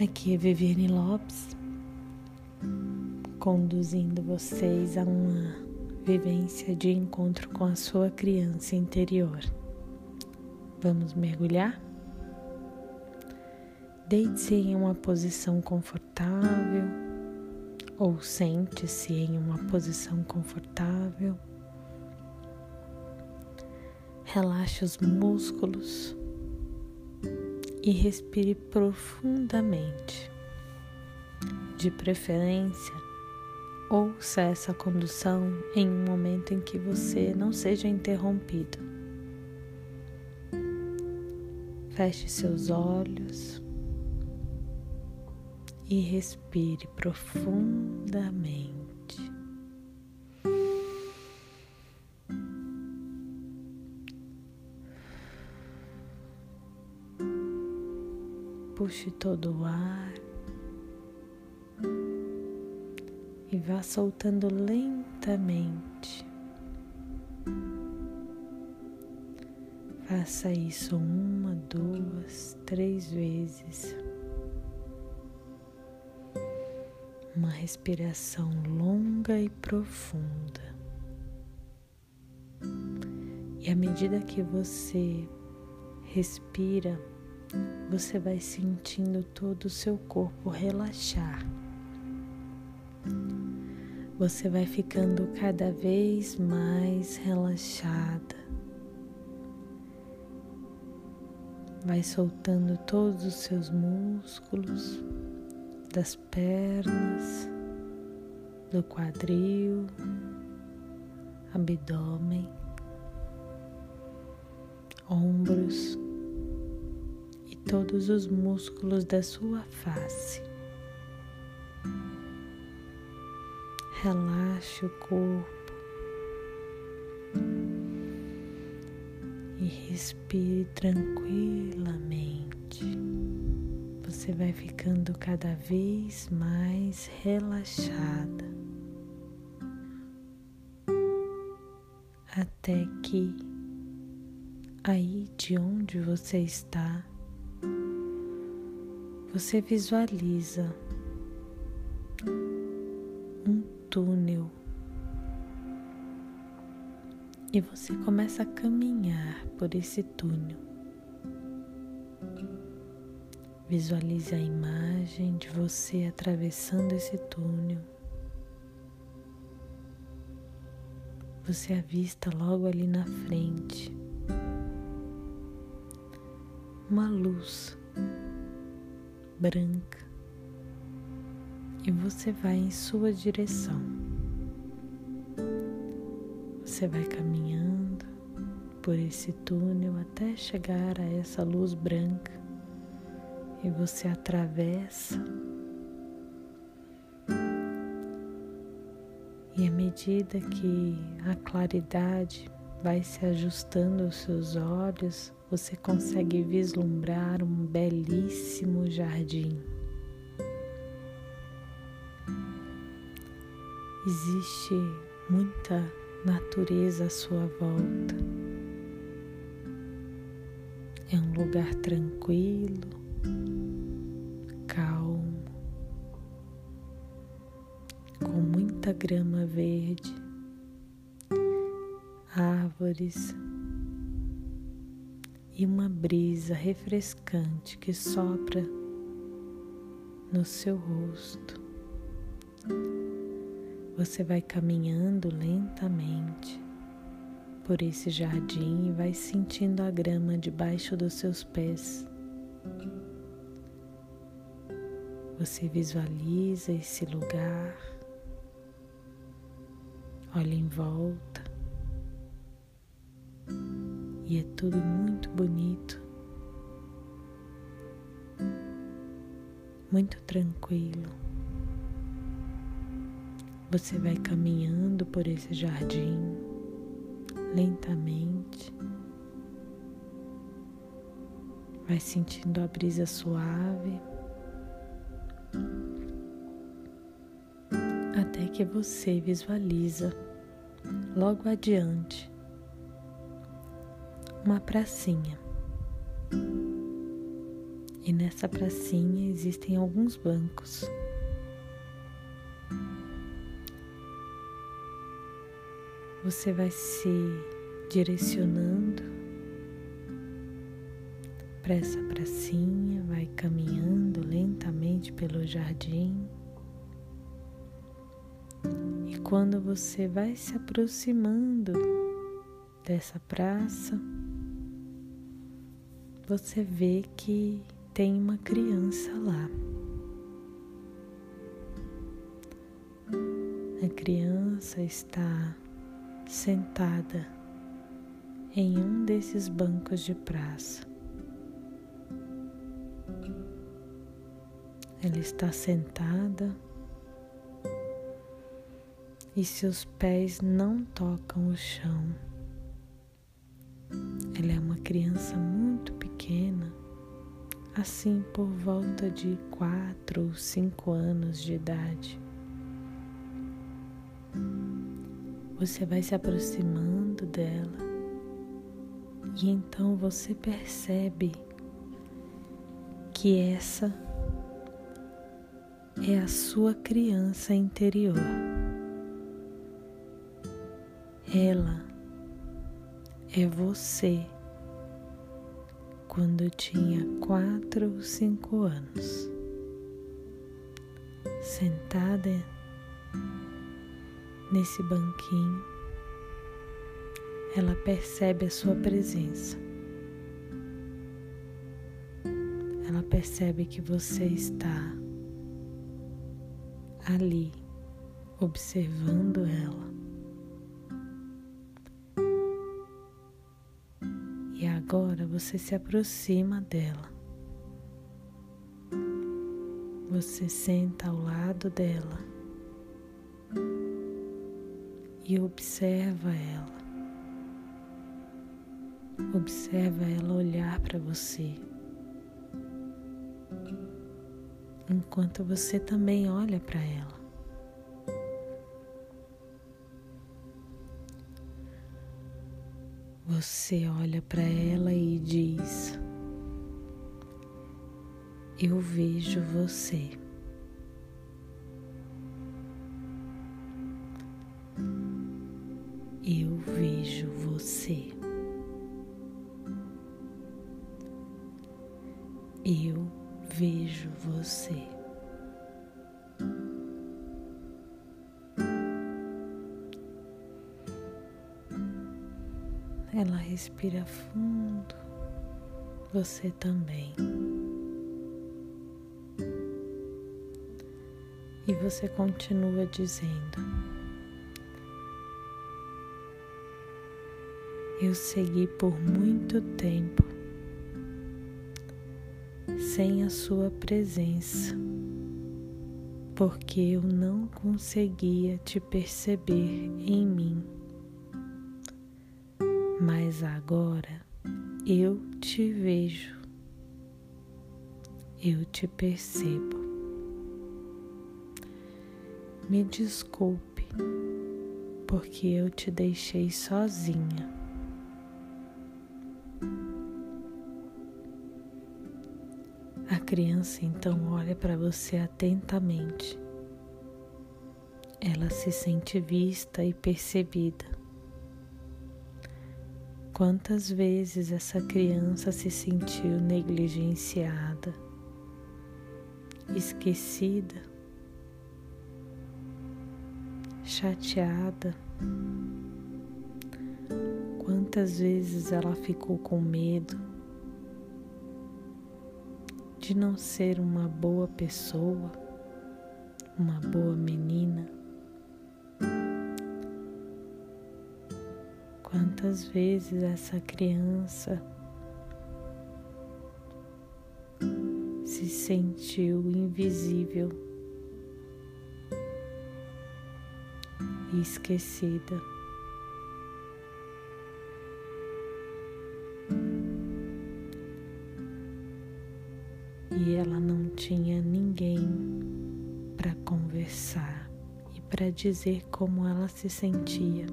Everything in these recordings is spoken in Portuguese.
Aqui é Viviane Lopes, conduzindo vocês a uma vivência de encontro com a sua criança interior. Vamos mergulhar? Deite-se em uma posição confortável ou sente-se em uma posição confortável. Relaxe os músculos e respire profundamente. De preferência, ouça essa condução em um momento em que você não seja interrompido. Feche seus olhos e respire profundamente. Puxe todo o ar e vá soltando lentamente. Faça isso uma, duas, três vezes. Uma respiração longa e profunda. E à medida que você respira, você vai sentindo todo o seu corpo relaxar. Você vai ficando cada vez mais relaxada. Vai soltando todos os seus músculos das pernas, do quadril, abdômen, ombros todos os músculos da sua face. Relaxe o corpo e respire tranquilamente. Você vai ficando cada vez mais relaxada até que aí de onde você está você visualiza um túnel e você começa a caminhar por esse túnel. Visualize a imagem de você atravessando esse túnel. Você avista logo ali na frente uma luz branca e você vai em sua direção. Você vai caminhando por esse túnel até chegar a essa luz branca e você atravessa. E à medida que a claridade vai se ajustando aos seus olhos, você consegue vislumbrar um belíssimo jardim. Existe muita natureza à sua volta. É um lugar tranquilo, calmo, com muita grama verde, árvores e uma brisa refrescante que sopra no seu rosto. Você vai caminhando lentamente por esse jardim e vai sentindo a grama debaixo dos seus pés. Você visualiza esse lugar, olha em volta e é tudo muito bonito, muito tranquilo. Você vai caminhando por esse jardim lentamente, vai sentindo a brisa suave. Até que você visualiza logo adiante uma pracinha. E nessa pracinha existem alguns bancos. Você vai se direcionando para essa pracinha, vai caminhando lentamente pelo jardim. E quando você vai se aproximando dessa praça, você vê que tem uma criança lá. A criança está sentada em um desses bancos de praça. Ela está sentada e seus pés não tocam o chão. Ela é uma criança muito assim por volta de quatro ou cinco anos de idade. Você vai se aproximando dela e então você percebe que essa é a sua criança interior. Ela é você quando tinha quatro ou cinco anos, sentada nesse banquinho, ela percebe a sua presença. Ela percebe que você está ali observando ela. Agora você se aproxima dela. Você senta ao lado dela e observa ela. Observa ela olhar para você. Enquanto você também olha para ela. Você olha para ela e diz: Eu vejo você. Respira fundo, você também. E você continua dizendo: Eu segui por muito tempo sem a sua presença, porque eu não conseguia te perceber em mim mas agora eu te vejo, eu te percebo. Me desculpe, porque eu te deixei sozinha. A criança então olha para você atentamente. Ela se sente vista e percebida. Quantas vezes essa criança se sentiu negligenciada, esquecida, chateada? Quantas vezes ela ficou com medo de não ser uma boa pessoa, uma boa menina? Quantas vezes essa criança se sentiu invisível e esquecida. E ela não tinha ninguém para conversar e para dizer como ela se sentia.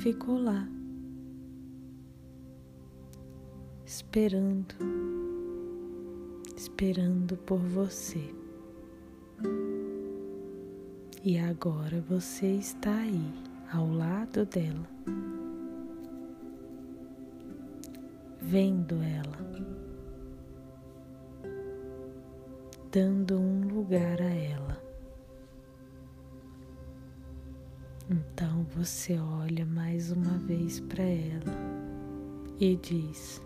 Ficou lá, esperando, esperando por você. E agora você está aí, ao lado dela, vendo ela, dando um lugar a ela. Então você olha mais uma vez para ela e diz: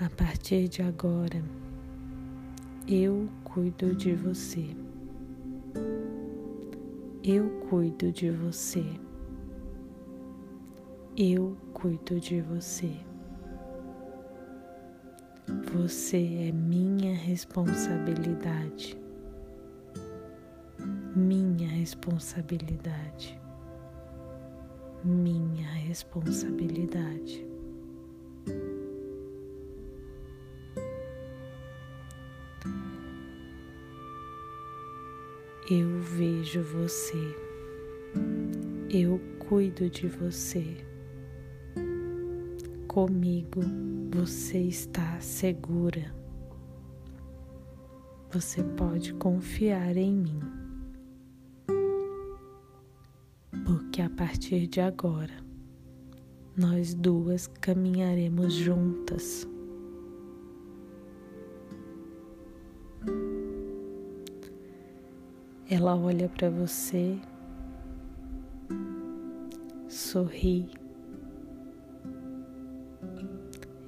A partir de agora, eu cuido de você. Eu cuido de você. Eu cuido de você. Você é minha responsabilidade. Minha responsabilidade. Minha responsabilidade. Eu vejo você, eu cuido de você. Comigo você está segura. Você pode confiar em mim, porque a partir de agora nós duas caminharemos juntas. Ela olha para você, sorri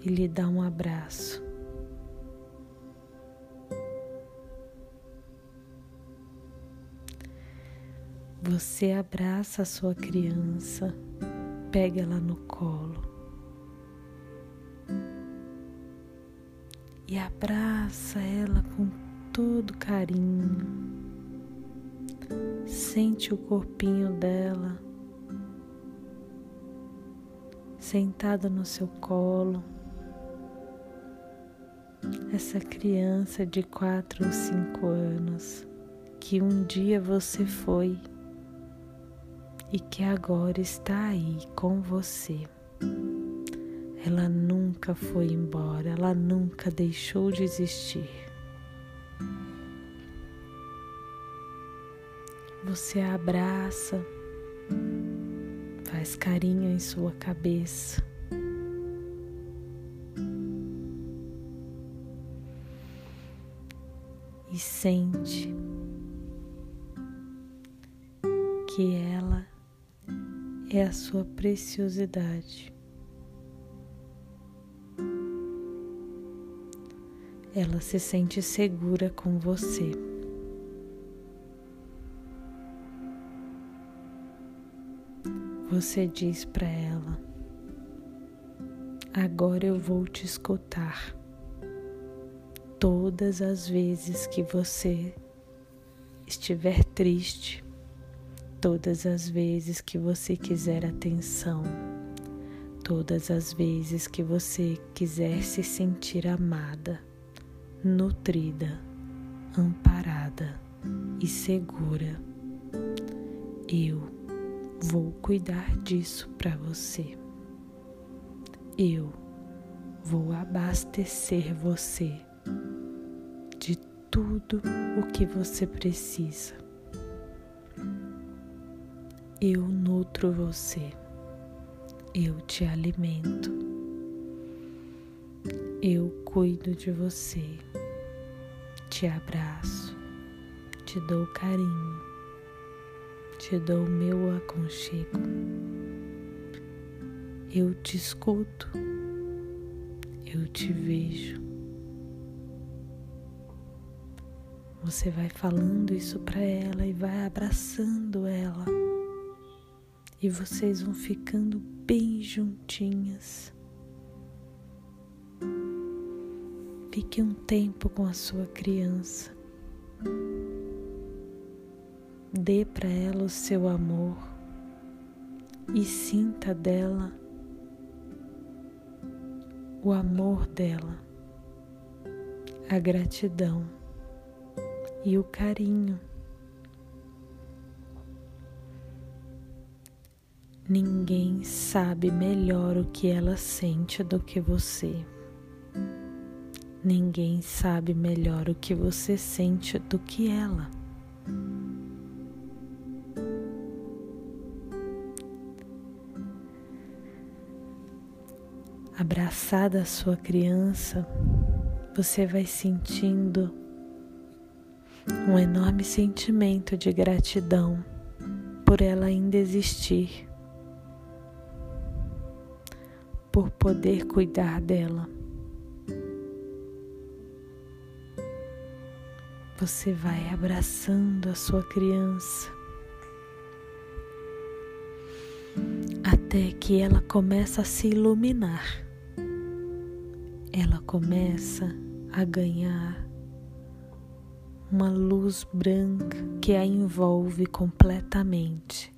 e lhe dá um abraço. Você abraça a sua criança, pega ela no colo e abraça ela com todo carinho. Sente o corpinho dela sentada no seu colo. Essa criança de quatro ou cinco anos que um dia você foi e que agora está aí com você. Ela nunca foi embora, ela nunca deixou de existir. Você a abraça, faz carinho em sua cabeça. E sente que ela é a sua preciosidade. Ela se sente segura com você. Você diz para ela: Agora eu vou te escutar. Todas as vezes que você estiver triste, todas as vezes que você quiser atenção, todas as vezes que você quiser se sentir amada, nutrida, amparada e segura, eu vou cuidar disso para você. Eu vou abastecer você de tudo o que você precisa. Eu nutro você, eu te alimento, eu cuido de você, te abraço, te dou carinho te dou meu aconchego. Eu te escuto, eu te vejo. Você vai falando isso para ela e vai abraçando ela. E vocês vão ficando bem juntinhas. Fique um tempo com a sua criança. Dê para ela o seu amor e sinta dela o amor dela, a gratidão e o carinho. Ninguém sabe melhor o que ela sente do que você. Ninguém sabe melhor o que você sente do que ela. Abraçada a sua criança, você vai sentindo um enorme sentimento de gratidão por ela ainda existir, por poder cuidar dela. Você vai abraçando a sua criança até que ela começa a se iluminar. Ela começa a ganhar uma luz branca que a envolve completamente.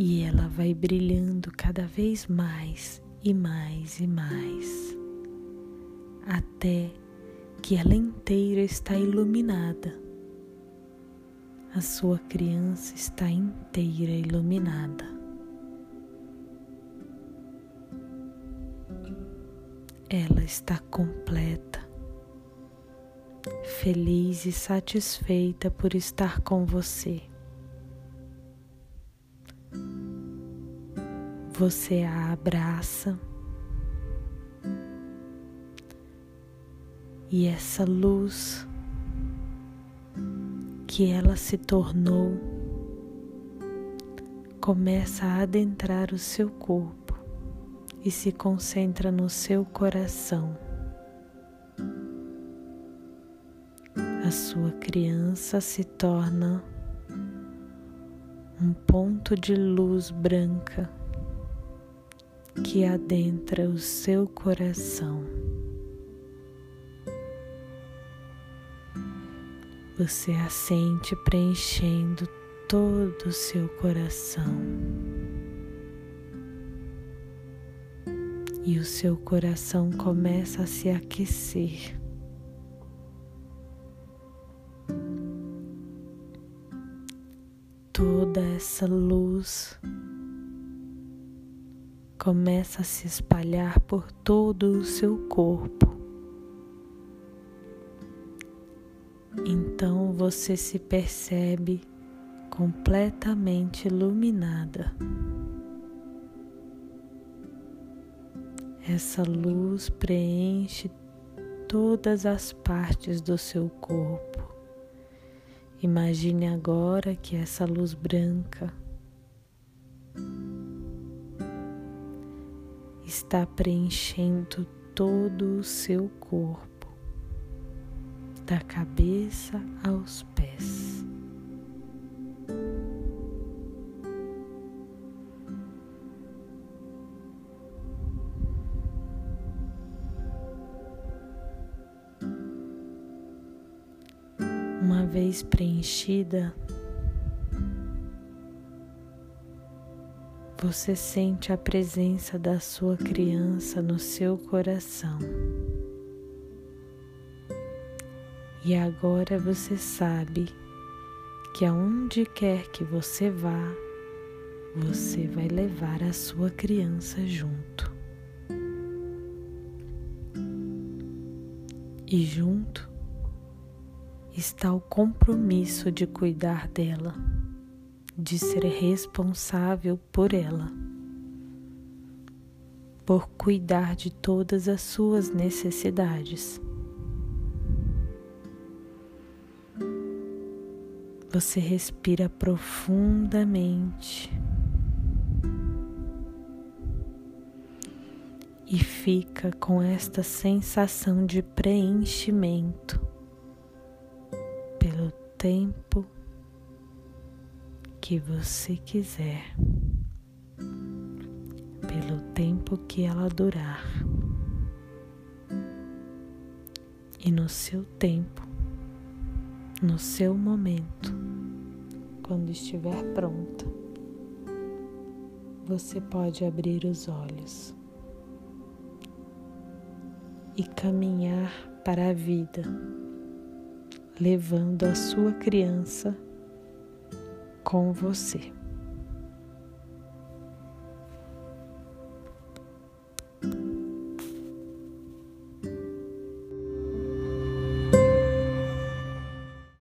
E ela vai brilhando cada vez mais e mais e mais, até que ela inteira está iluminada. A sua criança está inteira iluminada. Ela está completa feliz e satisfeita por estar com você. Você a abraça e essa luz que ela se tornou começa a adentrar o seu corpo e se concentra no seu coração. a sua criança se torna um ponto de luz branca que adentra o seu coração. Você a sente preenchendo todo o seu coração. E o seu coração começa a se aquecer. toda essa luz começa a se espalhar por todo o seu corpo. Então você se percebe completamente iluminada. Essa luz preenche todas as partes do seu corpo. Imagine agora que essa luz branca está preenchendo todo o seu corpo, da cabeça aos pés. Uma vez preenchida, você sente a presença da sua criança no seu coração. E agora você sabe que aonde quer que você vá, você vai levar a sua criança junto. E junto está o compromisso de cuidar dela, de ser responsável por ela, por cuidar de todas as suas necessidades. Você respira profundamente e fica com esta sensação de preenchimento tempo que você quiser, pelo tempo que ela durar. E no seu tempo, no seu momento, quando estiver pronta, você pode abrir os olhos e caminhar para a vida levando a sua criança com você.